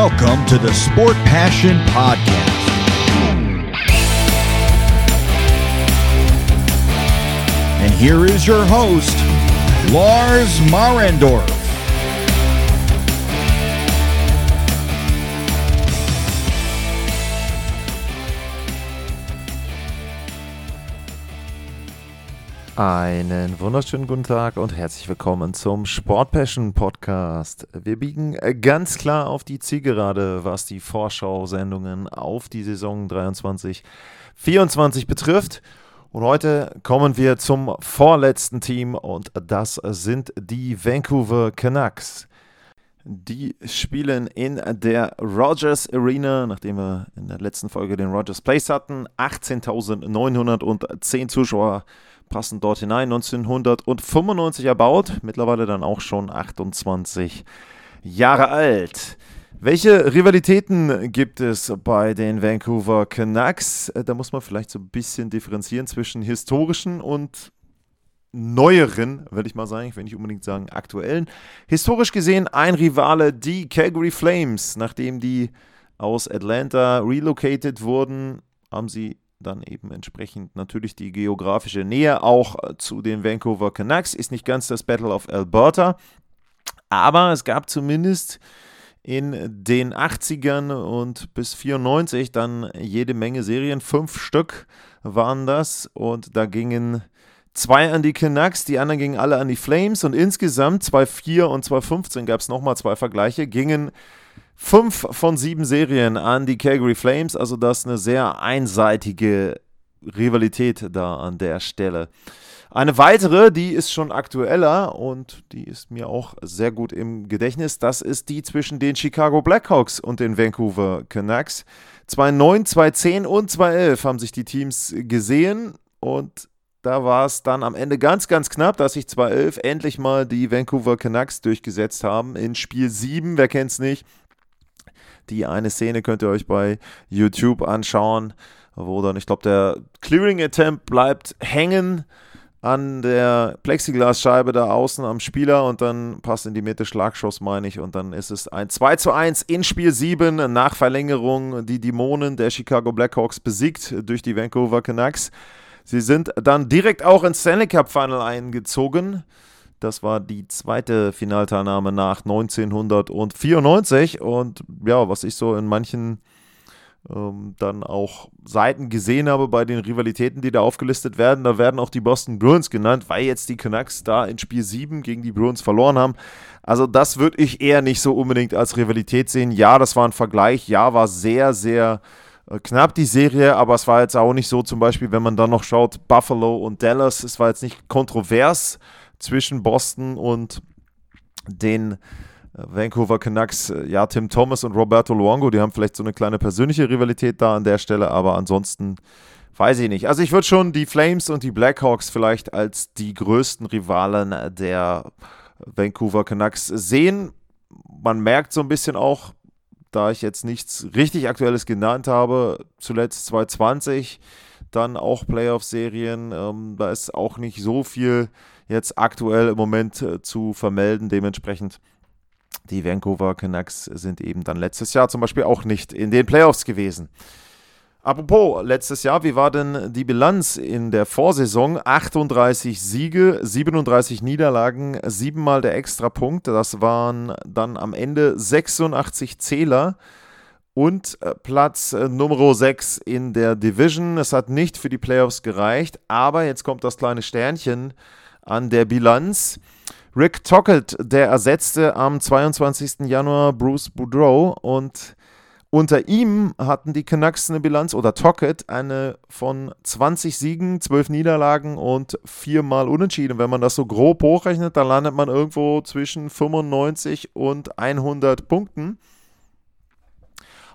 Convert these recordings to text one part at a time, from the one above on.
Welcome to the Sport Passion Podcast. And here is your host, Lars Marendorf. Einen wunderschönen guten Tag und herzlich willkommen zum Sport Passion Podcast. Wir biegen ganz klar auf die Zielgerade, was die Vorschau-Sendungen auf die Saison 23-24 betrifft. Und heute kommen wir zum vorletzten Team und das sind die Vancouver Canucks. Die spielen in der Rogers Arena, nachdem wir in der letzten Folge den Rogers Place hatten. 18.910 Zuschauer passen dort hinein. 1995 erbaut, mittlerweile dann auch schon 28 Jahre alt. Welche Rivalitäten gibt es bei den Vancouver Canucks? Äh, da muss man vielleicht so ein bisschen differenzieren zwischen historischen und neueren, würde ich mal sagen, ich will nicht unbedingt sagen aktuellen. Historisch gesehen ein Rivale, die Calgary Flames. Nachdem die aus Atlanta relocated wurden, haben sie dann eben entsprechend natürlich die geografische Nähe auch äh, zu den Vancouver Canucks. Ist nicht ganz das Battle of Alberta, aber es gab zumindest in den 80ern und bis 94 dann jede Menge Serien. Fünf Stück waren das und da gingen zwei an die Canucks, die anderen gingen alle an die Flames und insgesamt 2004 und 2015 gab es nochmal zwei Vergleiche, gingen Fünf von sieben Serien an die Calgary Flames, also das ist eine sehr einseitige Rivalität da an der Stelle. Eine weitere, die ist schon aktueller und die ist mir auch sehr gut im Gedächtnis, das ist die zwischen den Chicago Blackhawks und den Vancouver Canucks. 2009, 2010 und 2011 haben sich die Teams gesehen und da war es dann am Ende ganz, ganz knapp, dass sich 2011 endlich mal die Vancouver Canucks durchgesetzt haben in Spiel 7, wer kennt es nicht, die eine Szene könnt ihr euch bei YouTube anschauen, wo dann, ich glaube, der Clearing Attempt bleibt hängen an der Plexiglasscheibe da außen am Spieler und dann passt in die Mitte Schlagschuss, meine ich. Und dann ist es ein 2 zu 1 in Spiel 7 nach Verlängerung. Die Dämonen der Chicago Blackhawks besiegt durch die Vancouver Canucks. Sie sind dann direkt auch ins Stanley Cup Final eingezogen. Das war die zweite Finalteilnahme nach 1994. Und ja, was ich so in manchen ähm, dann auch Seiten gesehen habe bei den Rivalitäten, die da aufgelistet werden, da werden auch die Boston Bruins genannt, weil jetzt die Canucks da in Spiel 7 gegen die Bruins verloren haben. Also das würde ich eher nicht so unbedingt als Rivalität sehen. Ja, das war ein Vergleich. Ja, war sehr, sehr äh, knapp die Serie, aber es war jetzt auch nicht so, zum Beispiel, wenn man dann noch schaut, Buffalo und Dallas, es war jetzt nicht kontrovers zwischen Boston und den äh, Vancouver Canucks. Äh, ja, Tim Thomas und Roberto Luongo, die haben vielleicht so eine kleine persönliche Rivalität da an der Stelle, aber ansonsten weiß ich nicht. Also ich würde schon die Flames und die Blackhawks vielleicht als die größten Rivalen der Vancouver Canucks sehen. Man merkt so ein bisschen auch, da ich jetzt nichts richtig Aktuelles genannt habe, zuletzt 2020, dann auch Playoff-Serien, ähm, da ist auch nicht so viel jetzt aktuell im Moment äh, zu vermelden. Dementsprechend die Vancouver Canucks sind eben dann letztes Jahr zum Beispiel auch nicht in den Playoffs gewesen. Apropos, letztes Jahr, wie war denn die Bilanz in der Vorsaison? 38 Siege, 37 Niederlagen, siebenmal der Extrapunkt. Das waren dann am Ende 86 Zähler und äh, Platz äh, Nummer 6 in der Division. Es hat nicht für die Playoffs gereicht, aber jetzt kommt das kleine Sternchen an der Bilanz. Rick Tockett, der ersetzte am 22. Januar Bruce Boudreau und unter ihm hatten die Canucks eine Bilanz oder Tockett eine von 20 Siegen, 12 Niederlagen und viermal Unentschieden. Wenn man das so grob hochrechnet, dann landet man irgendwo zwischen 95 und 100 Punkten.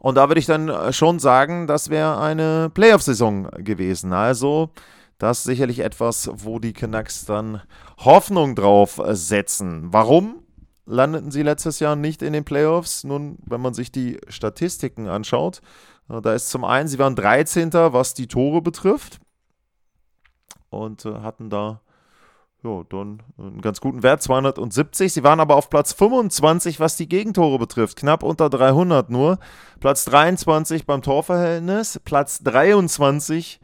Und da würde ich dann schon sagen, das wäre eine Playoff-Saison gewesen. Also das ist sicherlich etwas, wo die Canucks dann Hoffnung drauf setzen. Warum landeten sie letztes Jahr nicht in den Playoffs? Nun, wenn man sich die Statistiken anschaut, äh, da ist zum einen, sie waren 13. was die Tore betrifft und äh, hatten da ja, dann einen ganz guten Wert, 270. Sie waren aber auf Platz 25, was die Gegentore betrifft, knapp unter 300 nur. Platz 23 beim Torverhältnis, Platz 23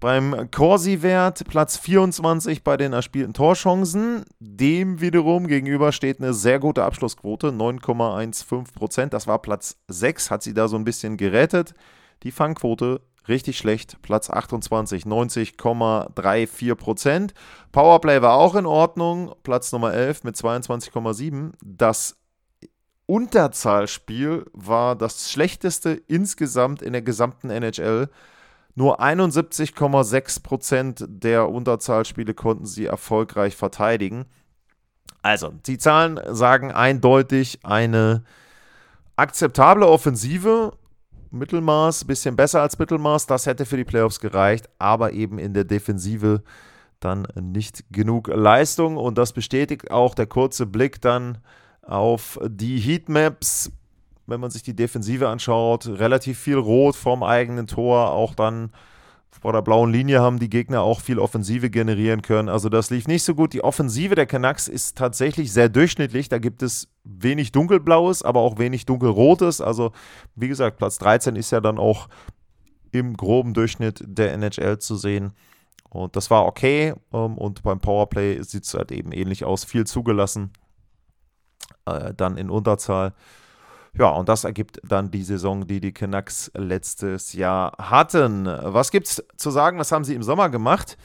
beim Corsi-Wert, Platz 24 bei den erspielten Torchancen. Dem wiederum gegenüber steht eine sehr gute Abschlussquote, 9,15 Prozent. Das war Platz 6, hat sie da so ein bisschen gerettet. Die Fangquote richtig schlecht. Platz 28, 90,34 Prozent. Powerplay war auch in Ordnung. Platz Nummer 11 mit 22,7. Das Unterzahlspiel war das schlechteste insgesamt in der gesamten NHL. Nur 71,6 Prozent der Unterzahlspiele konnten sie erfolgreich verteidigen. Also, die Zahlen sagen eindeutig eine akzeptable Offensive Mittelmaß, bisschen besser als Mittelmaß. Das hätte für die Playoffs gereicht, aber eben in der Defensive dann nicht genug Leistung. Und das bestätigt auch der kurze Blick dann auf die Heatmaps. Wenn man sich die Defensive anschaut, relativ viel Rot vorm eigenen Tor, auch dann vor der blauen Linie haben die Gegner auch viel Offensive generieren können. Also das lief nicht so gut. Die Offensive der Canucks ist tatsächlich sehr durchschnittlich. Da gibt es wenig dunkelblaues, aber auch wenig dunkelrotes. Also wie gesagt, Platz 13 ist ja dann auch im groben Durchschnitt der NHL zu sehen. Und das war okay. Ähm, und beim Powerplay sieht es halt eben ähnlich aus. Viel zugelassen. Äh, dann in Unterzahl. Ja, und das ergibt dann die Saison, die die Canucks letztes Jahr hatten. Was gibt's zu sagen? Was haben sie im Sommer gemacht?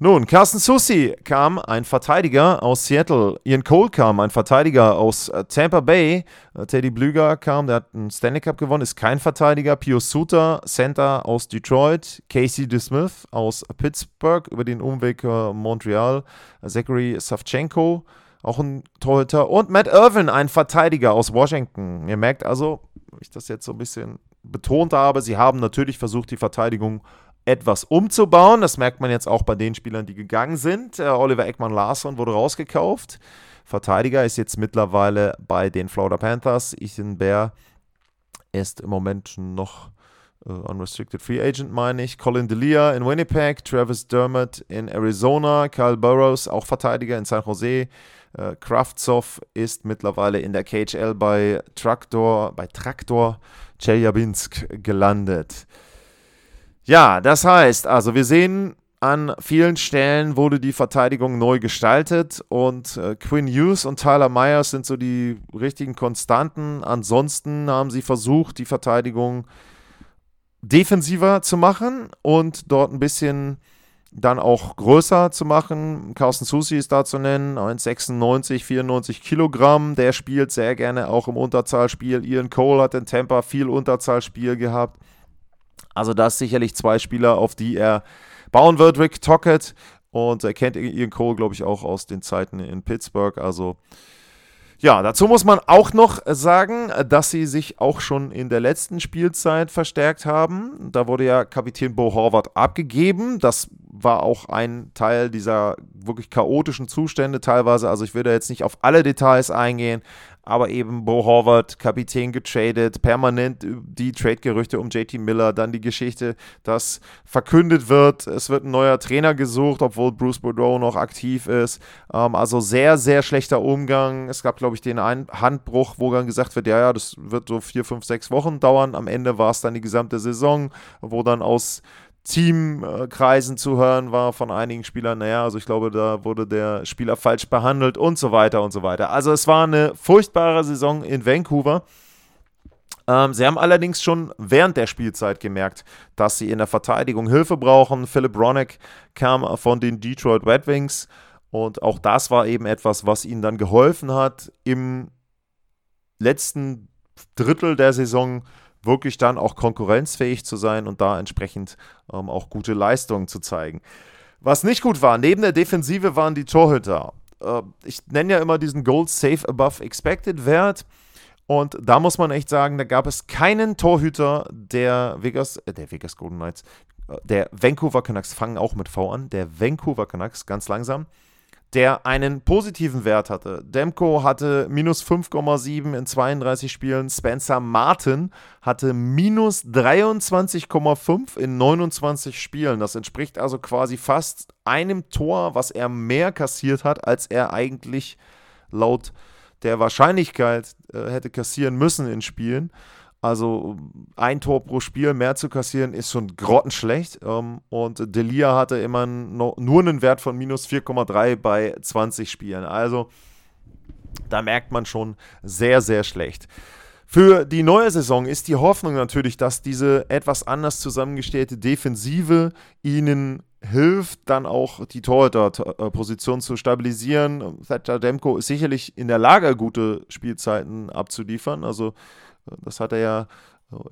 Nun, Carsten Susi kam, ein Verteidiger aus Seattle. Ian Cole kam, ein Verteidiger aus äh, Tampa Bay. Äh, Teddy Blüger kam, der hat einen Stanley Cup gewonnen, ist kein Verteidiger. Pio Suter, Center aus Detroit. Casey DeSmith aus Pittsburgh über den Umweg äh, Montreal. Zachary Savchenko auch ein Torhüter. Und Matt Irvin, ein Verteidiger aus Washington. Ihr merkt also, ich das jetzt so ein bisschen betont habe, sie haben natürlich versucht, die Verteidigung etwas umzubauen. Das merkt man jetzt auch bei den Spielern, die gegangen sind. Äh, Oliver Eckmann-Larsson wurde rausgekauft. Verteidiger ist jetzt mittlerweile bei den Florida Panthers. Ethan Bear ist im Moment noch uh, Unrestricted Free Agent, meine ich. Colin Delia in Winnipeg, Travis Dermott in Arizona, Kyle Burrows, auch Verteidiger in San Jose. Äh, Kravtsov ist mittlerweile in der KHL bei Traktor, bei Traktor Chelyabinsk gelandet. Ja, das heißt, also wir sehen, an vielen Stellen wurde die Verteidigung neu gestaltet und äh, Quinn Hughes und Tyler Myers sind so die richtigen Konstanten. Ansonsten haben sie versucht, die Verteidigung defensiver zu machen und dort ein bisschen dann auch größer zu machen. Carsten Susi ist da zu nennen, 1,96, 94 Kilogramm. Der spielt sehr gerne auch im Unterzahlspiel. Ian Cole hat in Tampa viel Unterzahlspiel gehabt. Also das sicherlich zwei Spieler, auf die er bauen wird. Rick Tockett und er kennt Ian Cole, glaube ich, auch aus den Zeiten in Pittsburgh. Also ja, dazu muss man auch noch sagen, dass sie sich auch schon in der letzten Spielzeit verstärkt haben. Da wurde ja Kapitän Bo Horvath abgegeben. Das war auch ein Teil dieser wirklich chaotischen Zustände teilweise. Also ich will da jetzt nicht auf alle Details eingehen, aber eben Bo Horvath, Kapitän getradet, permanent die Trade-Gerüchte um JT Miller, dann die Geschichte, dass verkündet wird, es wird ein neuer Trainer gesucht, obwohl Bruce Boudreau noch aktiv ist. Ähm, also sehr, sehr schlechter Umgang. Es gab, glaube ich, den einen Handbruch, wo dann gesagt wird, ja, ja, das wird so vier, fünf, sechs Wochen dauern. Am Ende war es dann die gesamte Saison, wo dann aus Teamkreisen zu hören war von einigen Spielern, naja, also ich glaube, da wurde der Spieler falsch behandelt und so weiter und so weiter. Also es war eine furchtbare Saison in Vancouver. Ähm, sie haben allerdings schon während der Spielzeit gemerkt, dass sie in der Verteidigung Hilfe brauchen. Philip Ronick kam von den Detroit Red Wings und auch das war eben etwas, was ihnen dann geholfen hat, im letzten Drittel der Saison wirklich dann auch konkurrenzfähig zu sein und da entsprechend ähm, auch gute Leistungen zu zeigen. Was nicht gut war, neben der Defensive waren die Torhüter. Äh, ich nenne ja immer diesen Gold Safe Above Expected Wert. Und da muss man echt sagen, da gab es keinen Torhüter der Vegas, äh, der Vegas Golden Knights, äh, der Vancouver Canucks fangen auch mit V an, der Vancouver Canucks, ganz langsam, der einen positiven Wert hatte. Demko hatte minus 5,7 in 32 Spielen. Spencer Martin hatte minus 23,5 in 29 Spielen. Das entspricht also quasi fast einem Tor, was er mehr kassiert hat, als er eigentlich laut der Wahrscheinlichkeit äh, hätte kassieren müssen in Spielen. Also ein Tor pro Spiel mehr zu kassieren ist schon grottenschlecht. Ähm, und Delia hatte immer nur einen Wert von minus 4,3 bei 20 Spielen. Also da merkt man schon sehr, sehr schlecht. Für die neue Saison ist die Hoffnung natürlich, dass diese etwas anders zusammengestellte Defensive ihnen hilft, dann auch die Torhüter-Position zu stabilisieren. Thatcher Demko ist sicherlich in der Lage, gute Spielzeiten abzuliefern. Also das hat er ja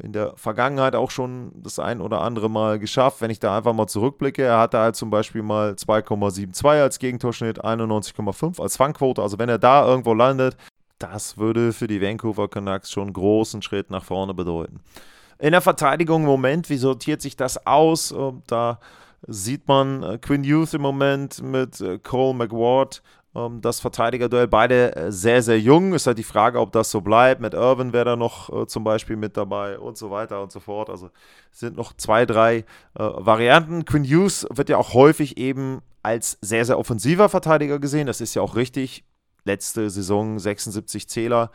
in der Vergangenheit auch schon das ein oder andere Mal geschafft. Wenn ich da einfach mal zurückblicke, er hatte halt zum Beispiel mal 2,72 als Gegentorschnitt, 91,5 als Fangquote. Also wenn er da irgendwo landet, das würde für die Vancouver Canucks schon einen großen Schritt nach vorne bedeuten. In der Verteidigung im Moment, wie sortiert sich das aus? Da sieht man äh, Quinn Youth im Moment mit äh, Cole McWard das Verteidigerduell. Beide äh, sehr, sehr jung. Ist halt die Frage, ob das so bleibt. Mit Irvin wäre da noch äh, zum Beispiel mit dabei und so weiter und so fort. Also sind noch zwei, drei äh, Varianten. Quinn Hughes wird ja auch häufig eben als sehr, sehr offensiver Verteidiger gesehen. Das ist ja auch richtig. Letzte Saison 76 Zähler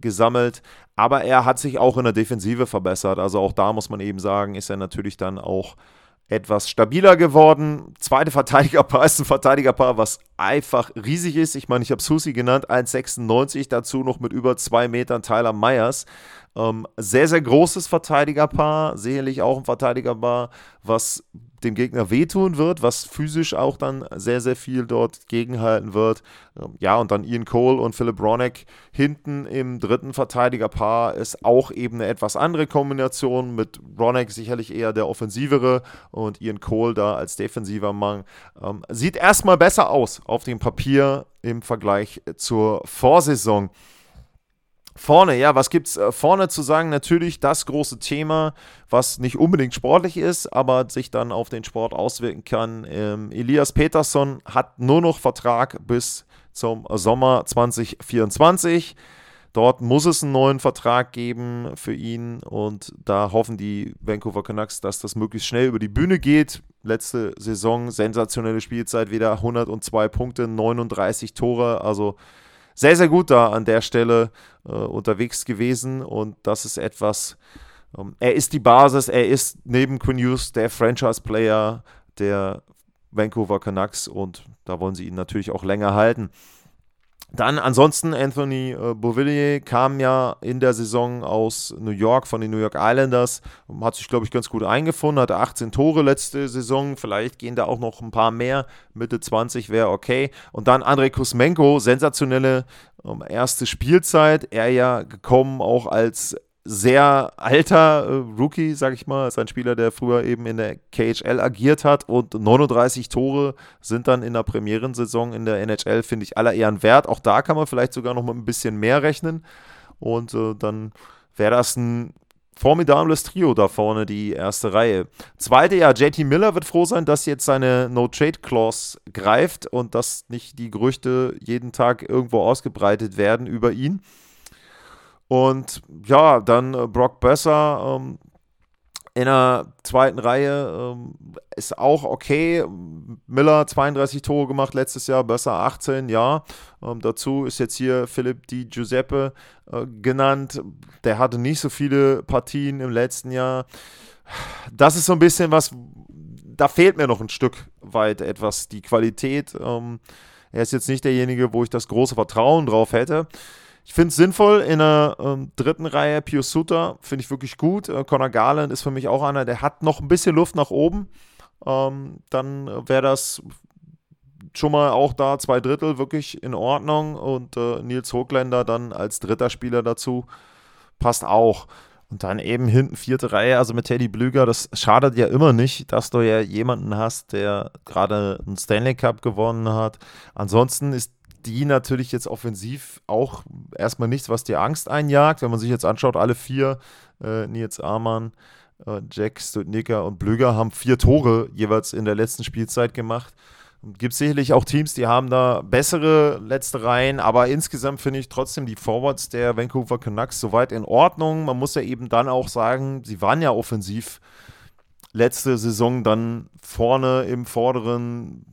gesammelt. Aber er hat sich auch in der Defensive verbessert. Also auch da muss man eben sagen, ist er natürlich dann auch etwas stabiler geworden. Zweite Verteidigerpaar ist ein Verteidigerpaar, was einfach riesig ist. Ich meine, ich habe Susi genannt, 1,96, dazu noch mit über zwei Metern Tyler Myers. Ähm, sehr, sehr großes Verteidigerpaar, sicherlich auch ein Verteidigerpaar, was dem Gegner wehtun wird, was physisch auch dann sehr, sehr viel dort gegenhalten wird. Ähm, ja, und dann Ian Cole und Philip Ronek hinten im dritten Verteidigerpaar ist auch eben eine etwas andere Kombination mit Ronek sicherlich eher der offensivere und Ian Cole da als defensiver Mann. Ähm, sieht erstmal besser aus auf dem Papier im Vergleich zur Vorsaison. Vorne, ja, was gibt's äh, vorne zu sagen? Natürlich das große Thema, was nicht unbedingt sportlich ist, aber sich dann auf den Sport auswirken kann. Ähm, Elias Peterson hat nur noch Vertrag bis zum Sommer 2024. Dort muss es einen neuen Vertrag geben für ihn und da hoffen die Vancouver Canucks, dass das möglichst schnell über die Bühne geht. Letzte Saison sensationelle Spielzeit, wieder 102 Punkte, 39 Tore, also sehr, sehr gut da an der Stelle äh, unterwegs gewesen und das ist etwas, ähm, er ist die Basis, er ist neben Quinn Hughes der Franchise-Player der Vancouver Canucks und da wollen sie ihn natürlich auch länger halten. Dann ansonsten Anthony äh, Beauvillier kam ja in der Saison aus New York von den New York Islanders, hat sich glaube ich ganz gut eingefunden, hatte 18 Tore letzte Saison, vielleicht gehen da auch noch ein paar mehr, Mitte 20 wäre okay. Und dann Andrei Kusmenko, sensationelle ähm, erste Spielzeit, er ja gekommen auch als sehr alter äh, Rookie, sag ich mal. Ist ein Spieler, der früher eben in der KHL agiert hat und 39 Tore sind dann in der Premierensaison in der NHL, finde ich, aller Ehren wert. Auch da kann man vielleicht sogar noch mal ein bisschen mehr rechnen. Und äh, dann wäre das ein formidables Trio da vorne, die erste Reihe. Zweite, ja, JT Miller wird froh sein, dass jetzt seine No-Trade-Clause greift und dass nicht die Gerüchte jeden Tag irgendwo ausgebreitet werden über ihn. Und ja, dann äh, Brock Besser ähm, in der zweiten Reihe ähm, ist auch okay. Miller 32 Tore gemacht letztes Jahr, Besser 18, ja. Ähm, dazu ist jetzt hier Philipp Di Giuseppe äh, genannt. Der hatte nicht so viele Partien im letzten Jahr. Das ist so ein bisschen was, da fehlt mir noch ein Stück weit etwas die Qualität. Ähm, er ist jetzt nicht derjenige, wo ich das große Vertrauen drauf hätte. Ich finde es sinnvoll in der ähm, dritten Reihe. Pius Suter finde ich wirklich gut. Äh, Conor Garland ist für mich auch einer, der hat noch ein bisschen Luft nach oben. Ähm, dann wäre das schon mal auch da zwei Drittel wirklich in Ordnung. Und äh, Nils Hochländer dann als dritter Spieler dazu passt auch. Und dann eben hinten vierte Reihe, also mit Teddy Blüger, das schadet ja immer nicht, dass du ja jemanden hast, der gerade einen Stanley Cup gewonnen hat. Ansonsten ist die natürlich jetzt offensiv auch erstmal nichts, was dir Angst einjagt. Wenn man sich jetzt anschaut, alle vier, äh, Nils Amann, äh, Jack Studnicka und Blöger haben vier Tore jeweils in der letzten Spielzeit gemacht. Gibt sicherlich auch Teams, die haben da bessere letzte Reihen, aber insgesamt finde ich trotzdem die Forwards der Vancouver Canucks soweit in Ordnung. Man muss ja eben dann auch sagen, sie waren ja offensiv letzte Saison dann vorne im vorderen,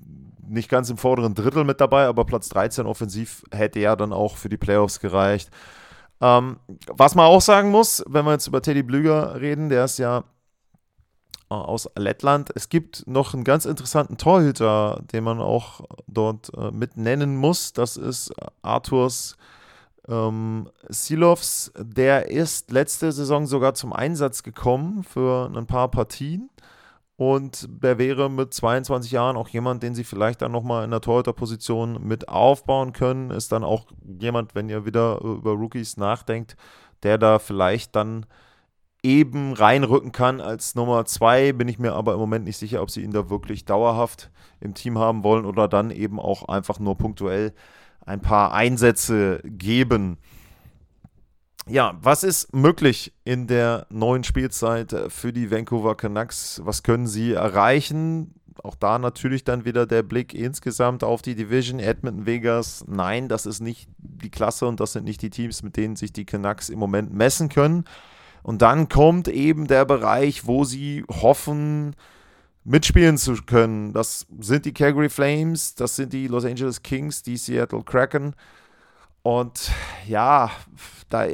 nicht ganz im vorderen Drittel mit dabei, aber Platz 13 offensiv hätte ja dann auch für die Playoffs gereicht. Ähm, was man auch sagen muss, wenn wir jetzt über Teddy Blüger reden, der ist ja äh, aus Lettland. Es gibt noch einen ganz interessanten Torhüter, den man auch dort äh, mit nennen muss. Das ist Arthurs ähm, Silovs. Der ist letzte Saison sogar zum Einsatz gekommen für ein paar Partien. Und der wäre mit 22 Jahren auch jemand, den sie vielleicht dann nochmal in der Torhüterposition mit aufbauen können. Ist dann auch jemand, wenn ihr wieder über Rookies nachdenkt, der da vielleicht dann eben reinrücken kann als Nummer zwei. Bin ich mir aber im Moment nicht sicher, ob sie ihn da wirklich dauerhaft im Team haben wollen oder dann eben auch einfach nur punktuell ein paar Einsätze geben. Ja, was ist möglich in der neuen Spielzeit für die Vancouver Canucks? Was können sie erreichen? Auch da natürlich dann wieder der Blick insgesamt auf die Division Edmonton Vegas. Nein, das ist nicht die Klasse und das sind nicht die Teams, mit denen sich die Canucks im Moment messen können. Und dann kommt eben der Bereich, wo sie hoffen, mitspielen zu können. Das sind die Calgary Flames, das sind die Los Angeles Kings, die Seattle Kraken. Und ja, da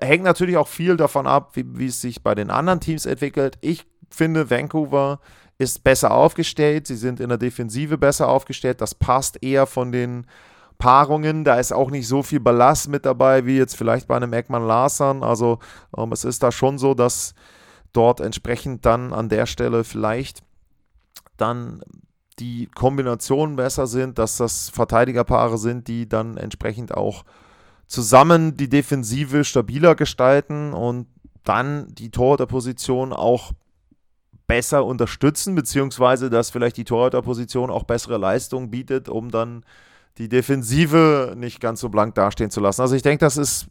hängt natürlich auch viel davon ab, wie, wie es sich bei den anderen Teams entwickelt. Ich finde, Vancouver ist besser aufgestellt. Sie sind in der Defensive besser aufgestellt. Das passt eher von den Paarungen. Da ist auch nicht so viel Ballast mit dabei, wie jetzt vielleicht bei einem Ekman Larson. Also ähm, es ist da schon so, dass dort entsprechend dann an der Stelle vielleicht dann die Kombinationen besser sind, dass das Verteidigerpaare sind, die dann entsprechend auch zusammen die Defensive stabiler gestalten und dann die Torhüterposition auch besser unterstützen, beziehungsweise dass vielleicht die Torhüterposition auch bessere Leistungen bietet, um dann die Defensive nicht ganz so blank dastehen zu lassen. Also ich denke, das ist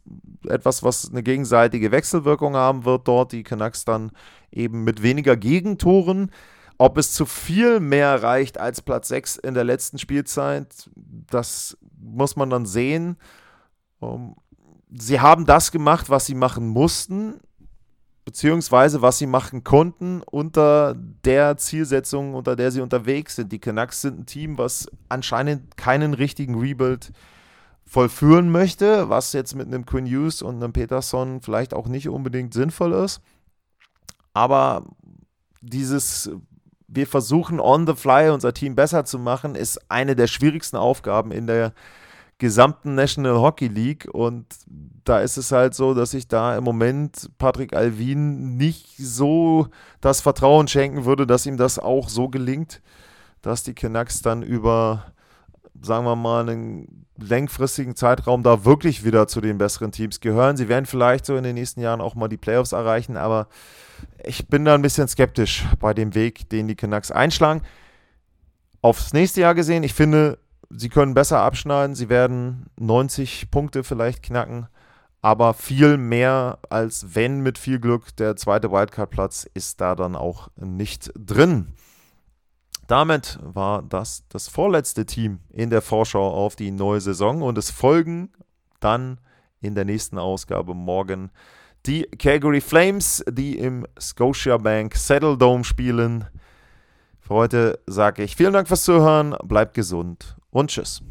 etwas, was eine gegenseitige Wechselwirkung haben wird dort. Die Canucks dann eben mit weniger Gegentoren ob es zu viel mehr reicht als Platz 6 in der letzten Spielzeit, das muss man dann sehen. Ähm, sie haben das gemacht, was sie machen mussten, beziehungsweise was sie machen konnten unter der Zielsetzung, unter der sie unterwegs sind. Die Canucks sind ein Team, was anscheinend keinen richtigen Rebuild vollführen möchte, was jetzt mit einem Quinn Hughes und einem Peterson vielleicht auch nicht unbedingt sinnvoll ist. Aber dieses wir versuchen on the fly unser Team besser zu machen, ist eine der schwierigsten Aufgaben in der gesamten National Hockey League. Und da ist es halt so, dass ich da im Moment Patrick Alvin nicht so das Vertrauen schenken würde, dass ihm das auch so gelingt, dass die Canucks dann über, sagen wir mal, einen längfristigen Zeitraum da wirklich wieder zu den besseren Teams gehören. Sie werden vielleicht so in den nächsten Jahren auch mal die Playoffs erreichen, aber ich bin da ein bisschen skeptisch bei dem Weg, den die Canucks einschlagen. Aufs nächste Jahr gesehen, ich finde, sie können besser abschneiden. Sie werden 90 Punkte vielleicht knacken, aber viel mehr als wenn mit viel Glück der zweite Wildcard-Platz ist da dann auch nicht drin. Damit war das das vorletzte Team in der Vorschau auf die neue Saison und es folgen dann in der nächsten Ausgabe morgen die Calgary Flames, die im Scotiabank Saddle Dome spielen. Für heute sage ich vielen Dank fürs Zuhören, bleibt gesund und tschüss.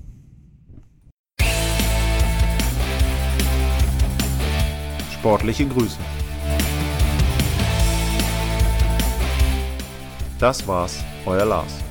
Sportliche Grüße. Das war's, euer Lars.